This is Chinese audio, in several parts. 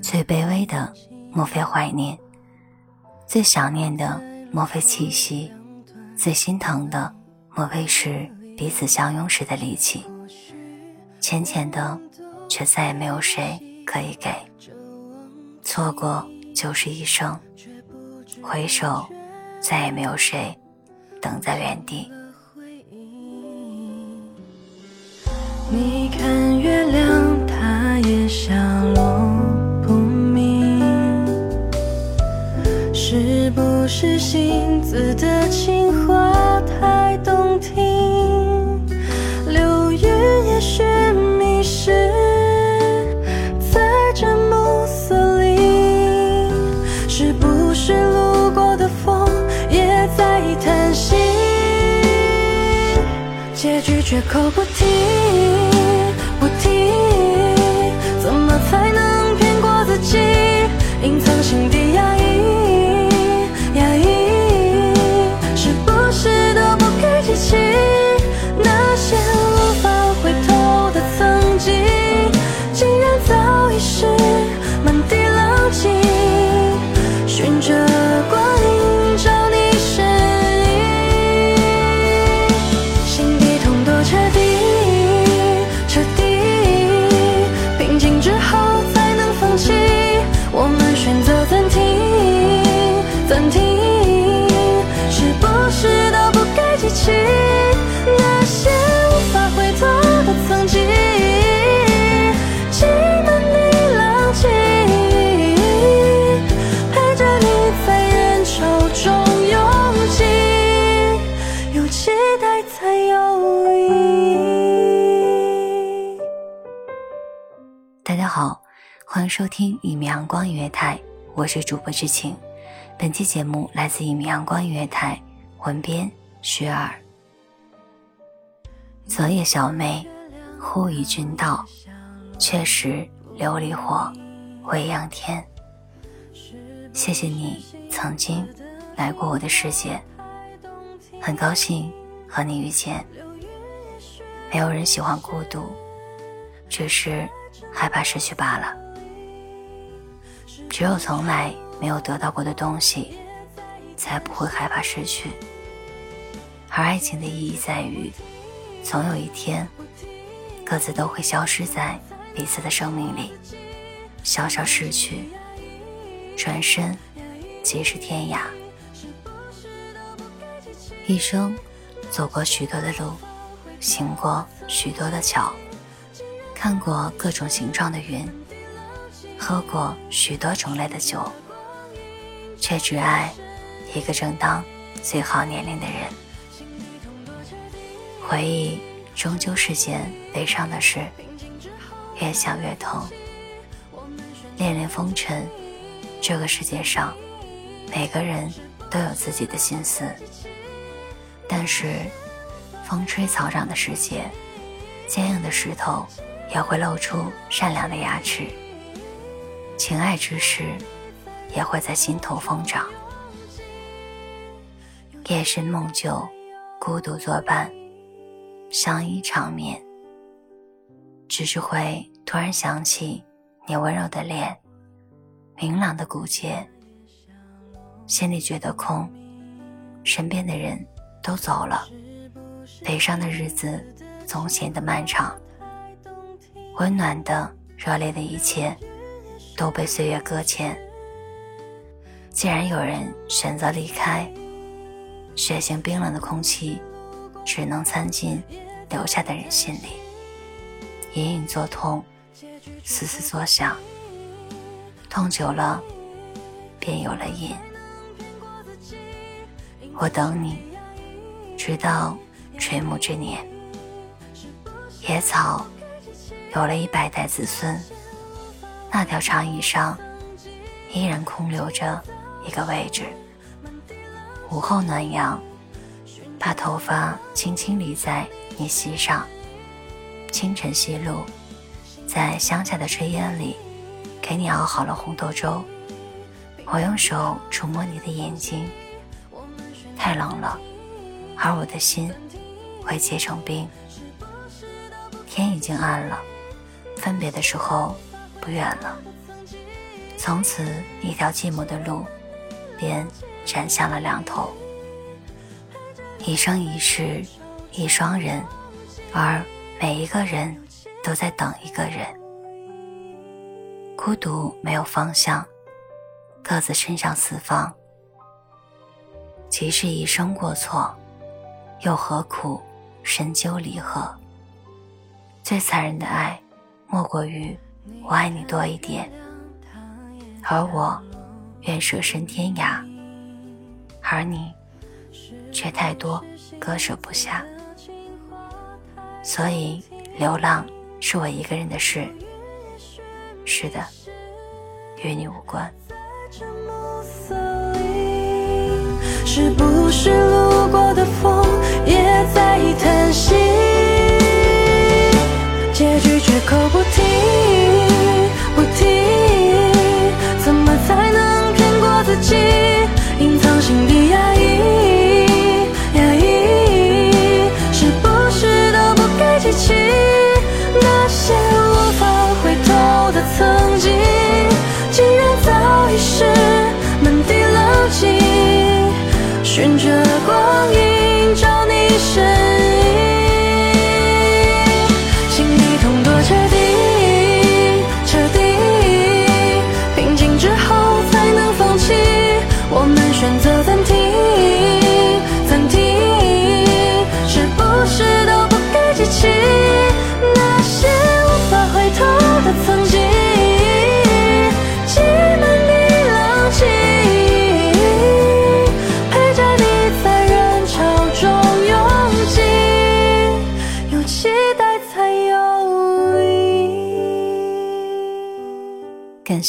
最卑微的，莫非怀念；最想念的，莫非气息；最心疼的，莫非是彼此相拥时的力气。浅浅的，却再也没有谁可以给。错过就是一生，回首，再也没有谁等在原地。你看下落不明，是不是星子的情话太动听？流云也许迷失在这暮色里，是不是路过的风也在叹息？结局绝口不提。才能骗过自己，隐藏心底压抑。欢迎收听一米阳光音乐台，我是主播知晴。本期节目来自一米阳光音乐台，文编雪儿。昨夜小妹忽与君道，却识琉璃火，未央天。谢谢你曾经来过我的世界，很高兴和你遇见。没有人喜欢孤独，只是害怕失去罢了。只有从来没有得到过的东西，才不会害怕失去。而爱情的意义在于，总有一天，各自都会消失在彼此的生命里，小小逝去，转身即是天涯。一生走过许多的路，行过许多的桥，看过各种形状的云。喝过许多种类的酒，却只爱一个正当最好年龄的人。回忆终究是件悲伤的事，越想越痛。恋恋风尘，这个世界上，每个人都有自己的心思。但是，风吹草长的世界，坚硬的石头也会露出善良的牙齿。情爱之事，也会在心头疯长。夜深梦久，孤独作伴，相依长眠。只是会突然想起你温柔的脸，明朗的骨节，心里觉得空。身边的人都走了，悲伤的日子总显得漫长。温暖的、热烈的一切。都被岁月搁浅。既然有人选择离开，血腥冰冷的空气只能掺进留下的人心里，隐隐作痛，丝丝作响。痛久了，便有了瘾。我等你，直到垂暮之年。野草有了一百代子孙，那条长椅上依然空留着一个位置。午后暖阳，把头发轻轻理在你膝上。清晨西路，在乡下的炊烟里，给你熬好了红豆粥。我用手触摸你的眼睛。太冷了，而我的心会结成冰。天已经暗了，分别的时候远了。从此，一条寂寞的路便斩向了两头。一生一世，一双人，而每一个人都在等一个人。孤独没有方向，各自伸向四方。即使一生过错，又何苦深究离合？最残忍的爱，莫过于我爱你多一点，而我愿舍身天涯，而你却太多割舍不下。所以，流浪是我一个人的事。是的，与你无关。是不是路过的风也在叹息？竟然早已失。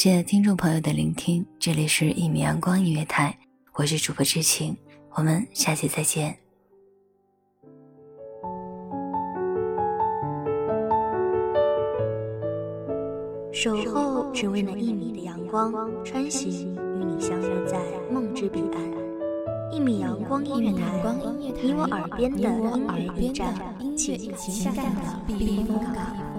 谢听众朋友的聆听，这里是一米阳光音乐台，我是主播知晴，我们下期再见。守候只为那一米的阳光，穿行与你相约在梦之彼岸。一米阳光音乐台，你我耳边的音乐驿站，情感的避风港。